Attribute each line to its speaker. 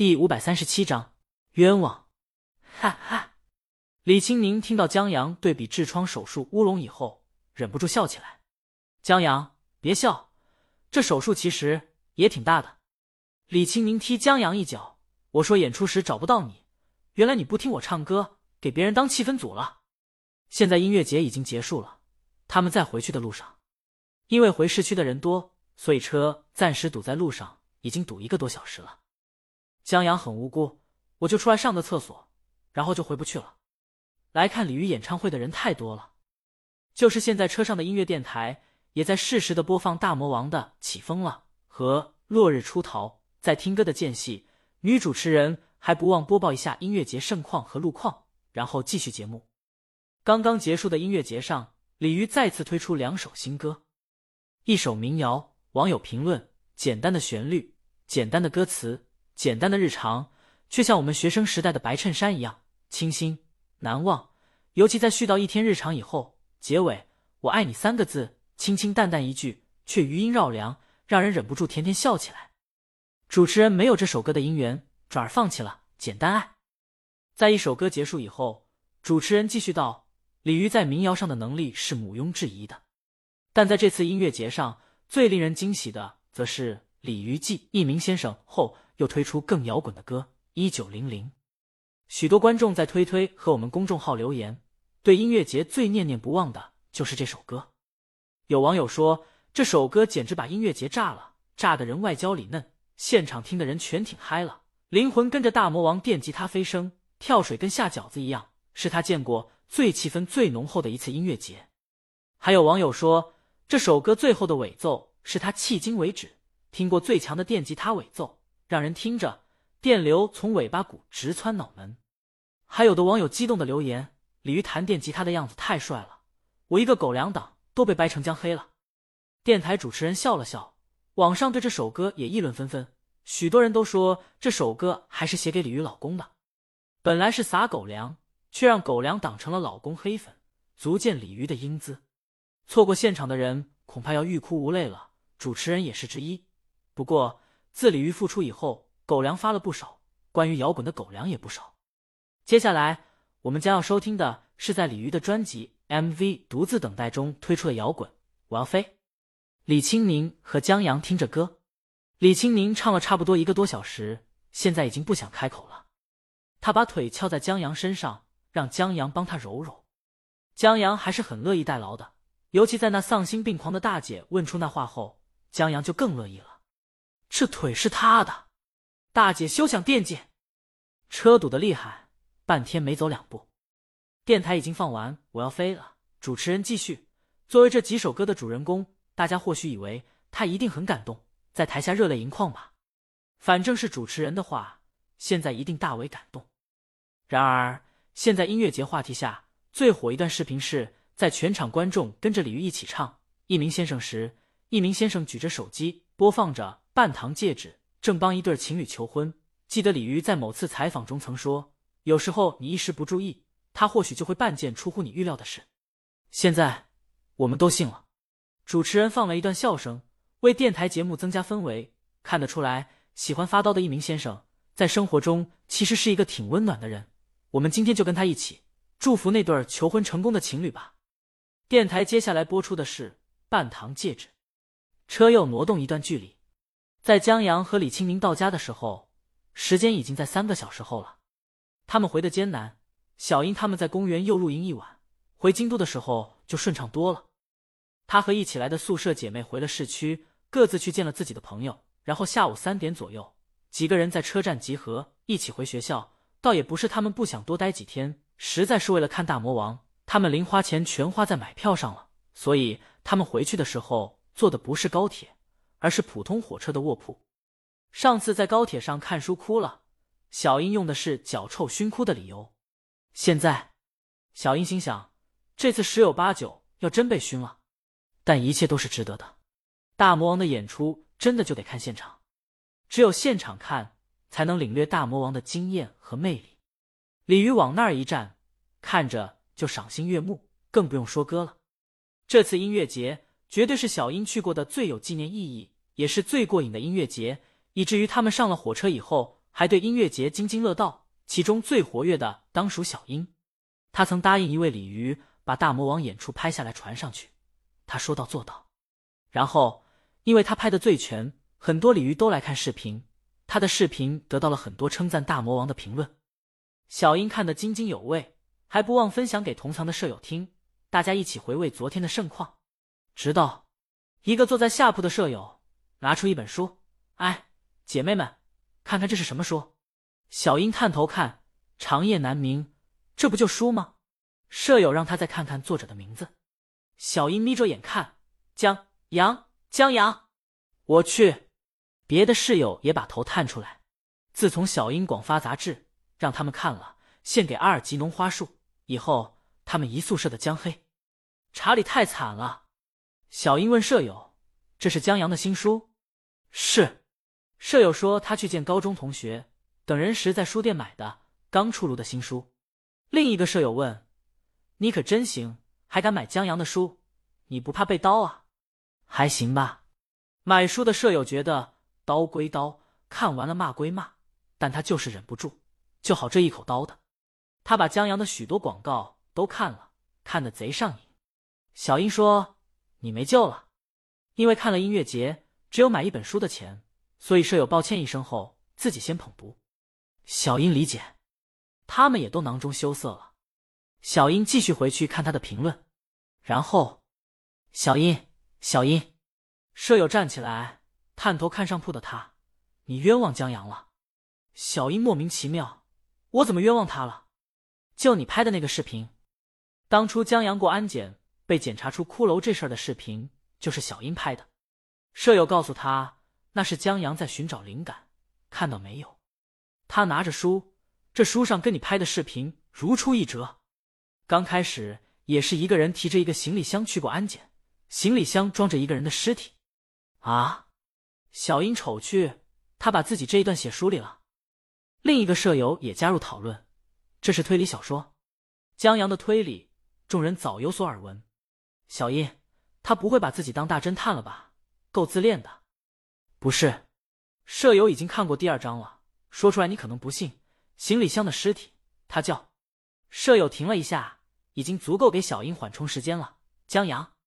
Speaker 1: 第五百三十七章冤枉。哈哈！李青宁听到江阳对比痔疮手术乌龙以后，忍不住笑起来。江阳，别笑，这手术其实也挺大的。李青宁踢江阳一脚，我说演出时找不到你，原来你不听我唱歌，给别人当气氛组了。现在音乐节已经结束了，他们在回去的路上，因为回市区的人多，所以车暂时堵在路上，已经堵一个多小时了。江阳很无辜，我就出来上个厕所。然后就回不去了。来看鲤鱼演唱会的人太多了，就是现在车上的音乐电台也在适时的播放大魔王的《起风了》和《落日出逃》。在听歌的间隙，女主持人还不忘播报一下音乐节盛况和路况，然后继续节目。刚刚结束的音乐节上，鲤鱼再次推出两首新歌，一首民谣。网友评论：简单的旋律，简单的歌词，简单的日常。却像我们学生时代的白衬衫一样清新难忘，尤其在絮叨一天日常以后，结尾“我爱你”三个字，清清淡淡一句，却余音绕梁，让人忍不住甜甜笑起来。主持人没有这首歌的姻缘，转而放弃了《简单爱》。在一首歌结束以后，主持人继续道：“鲤鱼在民谣上的能力是毋庸置疑的，但在这次音乐节上，最令人惊喜的，则是鲤鱼继一鸣先生后，又推出更摇滚的歌。”一九零零，许多观众在推推和我们公众号留言，对音乐节最念念不忘的就是这首歌。有网友说，这首歌简直把音乐节炸了，炸的人外焦里嫩，现场听的人全挺嗨了，灵魂跟着大魔王电吉他飞升，跳水跟下饺子一样，是他见过最气氛最浓厚的一次音乐节。还有网友说，这首歌最后的尾奏是他迄今为止听过最强的电吉他尾奏，让人听着。电流从尾巴骨直窜脑门，还有的网友激动的留言：“鲤鱼弹电吉他的样子太帅了，我一个狗粮党都被掰成姜黑了。”电台主持人笑了笑，网上对这首歌也议论纷纷，许多人都说这首歌还是写给鲤鱼老公的。本来是撒狗粮，却让狗粮党成了老公黑粉，足见鲤鱼的英姿。错过现场的人恐怕要欲哭无泪了，主持人也是之一。不过自鲤鱼复出以后，狗粮发了不少，关于摇滚的狗粮也不少。接下来我们将要收听的是在鲤鱼的专辑 MV《独自等待》中推出的摇滚《我要飞》。李青宁和江阳听着歌，李青宁唱了差不多一个多小时，现在已经不想开口了。他把腿翘在江阳身上，让江阳帮他揉揉。江阳还是很乐意代劳的，尤其在那丧心病狂的大姐问出那话后，江阳就更乐意了。这腿是他的。大姐休想惦记！车堵得厉害，半天没走两步。电台已经放完，我要飞了。主持人继续。作为这几首歌的主人公，大家或许以为他一定很感动，在台下热泪盈眶吧。反正是主持人的话，现在一定大为感动。然而，现在音乐节话题下最火一段视频是在全场观众跟着李玉一起唱《一鸣先生》时，一鸣先生举着手机播放着《半糖戒指》。正帮一对情侣求婚，记得李鱼在某次采访中曾说：“有时候你一时不注意，他或许就会办件出乎你预料的事。”现在我们都信了。主持人放了一段笑声，为电台节目增加氛围。看得出来，喜欢发刀的一名先生在生活中其实是一个挺温暖的人。我们今天就跟他一起祝福那对求婚成功的情侣吧。电台接下来播出的是《半糖戒指》，车又挪动一段距离。在江阳和李清明到家的时候，时间已经在三个小时后了。他们回的艰难，小英他们在公园又露营一晚。回京都的时候就顺畅多了。他和一起来的宿舍姐妹回了市区，各自去见了自己的朋友。然后下午三点左右，几个人在车站集合，一起回学校。倒也不是他们不想多待几天，实在是为了看大魔王。他们零花钱全花在买票上了，所以他们回去的时候坐的不是高铁。而是普通火车的卧铺。上次在高铁上看书哭了，小英用的是脚臭熏哭的理由。现在，小英心想，这次十有八九要真被熏了，但一切都是值得的。大魔王的演出真的就得看现场，只有现场看，才能领略大魔王的惊艳和魅力。鲤鱼往那儿一站，看着就赏心悦目，更不用说歌了。这次音乐节。绝对是小英去过的最有纪念意义，也是最过瘾的音乐节，以至于他们上了火车以后，还对音乐节津津乐道，其中最活跃的当属小英。他曾答应一位鲤鱼，把大魔王演出拍下来传上去。他说到做到。然后，因为他拍的最全，很多鲤鱼都来看视频。他的视频得到了很多称赞大魔王的评论。小英看得津津有味，还不忘分享给同藏的舍友听，大家一起回味昨天的盛况。直到一个坐在下铺的舍友拿出一本书，哎，姐妹们，看看这是什么书？小英探头看，长夜难明，这不就书吗？舍友让他再看看作者的名字。小英眯着眼看，江阳，江阳，我去。别的室友也把头探出来。自从小英广发杂志，让他们看了《献给阿尔吉农花束》以后，他们一宿舍的江黑。查理太惨了。小英问舍友：“这是江阳的新书？”“是。”舍友说：“他去见高中同学，等人时在书店买的，刚出炉的新书。”另一个舍友问：“你可真行，还敢买江阳的书？你不怕被刀啊？”“还行吧。”买书的舍友觉得。刀归刀，看完了骂归骂，但他就是忍不住，就好这一口刀的。他把江阳的许多广告都看了，看得贼上瘾。小英说：“你没救了，因为看了音乐节只有买一本书的钱，所以舍友抱歉一声后自己先捧读。”小英理解，他们也都囊中羞涩了。小英继续回去看他的评论，然后小英，小英，舍友站起来。探头看上铺的他，你冤枉江阳了。小英莫名其妙，我怎么冤枉他了？就你拍的那个视频，当初江阳过安检被检查出骷髅这事儿的视频，就是小英拍的。舍友告诉他，那是江阳在寻找灵感，看到没有？他拿着书，这书上跟你拍的视频如出一辙。刚开始也是一个人提着一个行李箱去过安检，行李箱装着一个人的尸体。啊？小英瞅去，他把自己这一段写书里了。另一个舍友也加入讨论，这是推理小说。江阳的推理，众人早有所耳闻。小英，他不会把自己当大侦探了吧？够自恋的。不是，舍友已经看过第二章了，说出来你可能不信。行李箱的尸体，他叫。舍友停了一下，已经足够给小英缓冲时间了。江阳。